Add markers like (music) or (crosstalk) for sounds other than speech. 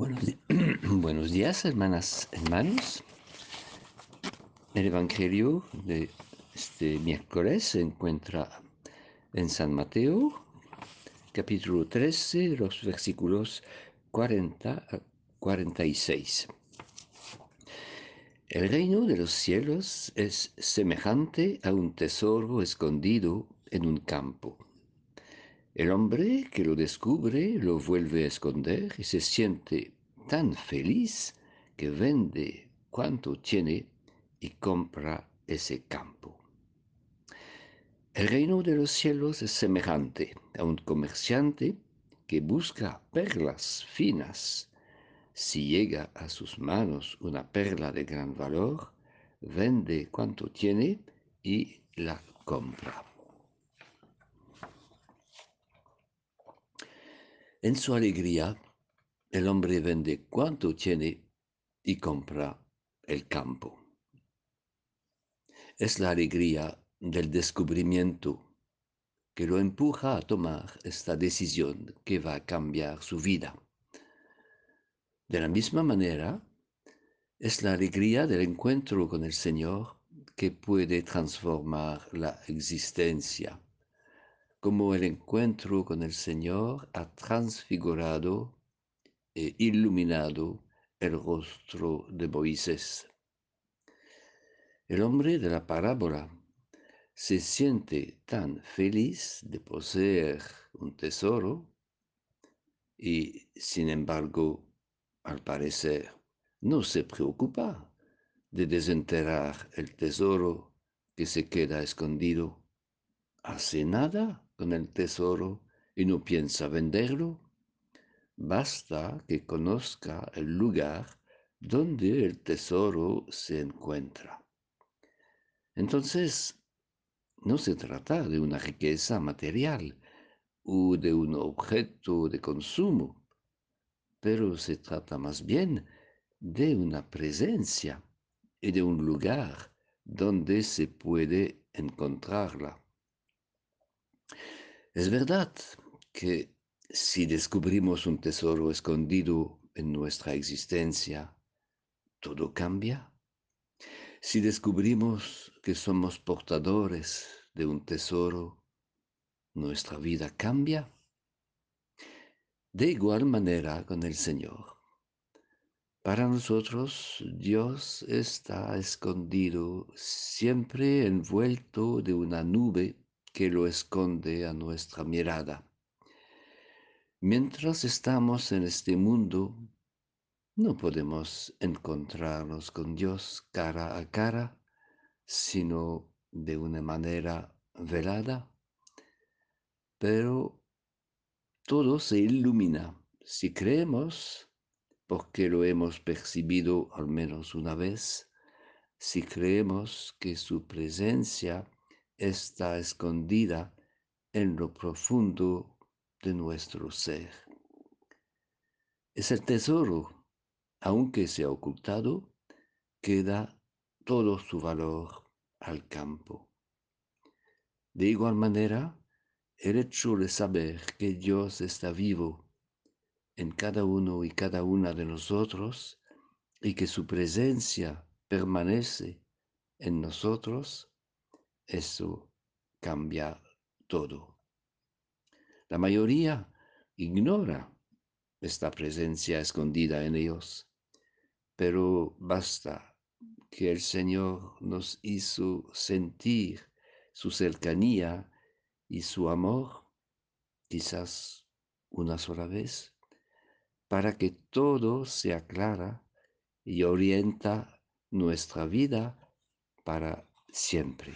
(clears throat) Buenos, días, hermanas, hermanos. El Evangelio de este miércoles se encuentra en San Mateo, capítulo 13, los versículos 40 a 46. El reino de los cielos es semejante a un tesoro escondido en un campo. El hombre que lo descubre lo vuelve a esconder y se siente tan feliz que vende cuanto tiene y compra ese campo. El reino de los cielos es semejante a un comerciante que busca perlas finas. Si llega a sus manos una perla de gran valor, vende cuanto tiene y la compra. En su alegría, el hombre vende cuanto tiene y compra el campo. Es la alegría del descubrimiento que lo empuja a tomar esta decisión que va a cambiar su vida. De la misma manera, es la alegría del encuentro con el Señor que puede transformar la existencia, como el encuentro con el Señor ha transfigurado e iluminado el rostro de Moisés. El hombre de la parábola se siente tan feliz de poseer un tesoro y, sin embargo, al parecer, no se preocupa de desenterrar el tesoro que se queda escondido. Hace nada con el tesoro y no piensa venderlo. Basta que conozca el lugar donde el tesoro se encuentra. Entonces, no se trata de una riqueza material o de un objeto de consumo, pero se trata más bien de una presencia y de un lugar donde se puede encontrarla. Es verdad que si descubrimos un tesoro escondido en nuestra existencia, todo cambia. Si descubrimos que somos portadores de un tesoro, nuestra vida cambia. De igual manera con el Señor. Para nosotros Dios está escondido, siempre envuelto de una nube que lo esconde a nuestra mirada. Mientras estamos en este mundo, no podemos encontrarnos con Dios cara a cara, sino de una manera velada, pero todo se ilumina si creemos, porque lo hemos percibido al menos una vez, si creemos que su presencia está escondida en lo profundo de nuestro ser. Es el tesoro aunque sea ocultado, queda todo su valor al campo. De igual manera, el hecho de saber que Dios está vivo en cada uno y cada una de nosotros y que su presencia permanece en nosotros, eso cambia todo. La mayoría ignora esta presencia escondida en ellos pero basta que el Señor nos hizo sentir su cercanía y su amor, quizás una sola vez, para que todo se aclara y orienta nuestra vida para siempre.